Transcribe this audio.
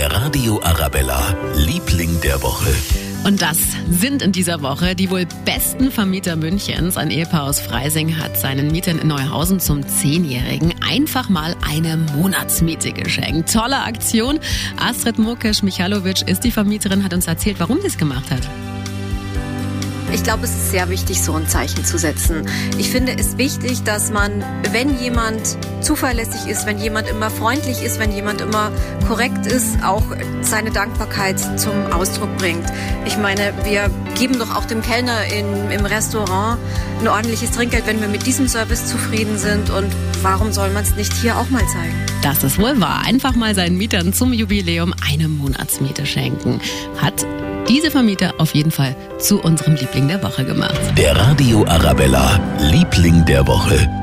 Der Radio Arabella, Liebling der Woche. Und das sind in dieser Woche die wohl besten Vermieter Münchens. Ein Ehepaar aus Freising hat seinen Mietern in Neuhausen zum Zehnjährigen einfach mal eine Monatsmiete geschenkt. Tolle Aktion. Astrid Murkesch-Michalowitsch ist die Vermieterin, hat uns erzählt, warum sie es gemacht hat. Ich glaube, es ist sehr wichtig, so ein Zeichen zu setzen. Ich finde es wichtig, dass man, wenn jemand zuverlässig ist, wenn jemand immer freundlich ist, wenn jemand immer korrekt ist, auch seine Dankbarkeit zum Ausdruck bringt. Ich meine, wir geben doch auch dem Kellner in, im Restaurant ein ordentliches Trinkgeld, wenn wir mit diesem Service zufrieden sind. Und warum soll man es nicht hier auch mal zeigen? Das ist wohl wahr. Einfach mal seinen Mietern zum Jubiläum eine Monatsmiete schenken. Hat diese Vermieter auf jeden Fall zu unserem Liebling der Woche gemacht. Der Radio Arabella, Liebling der Woche.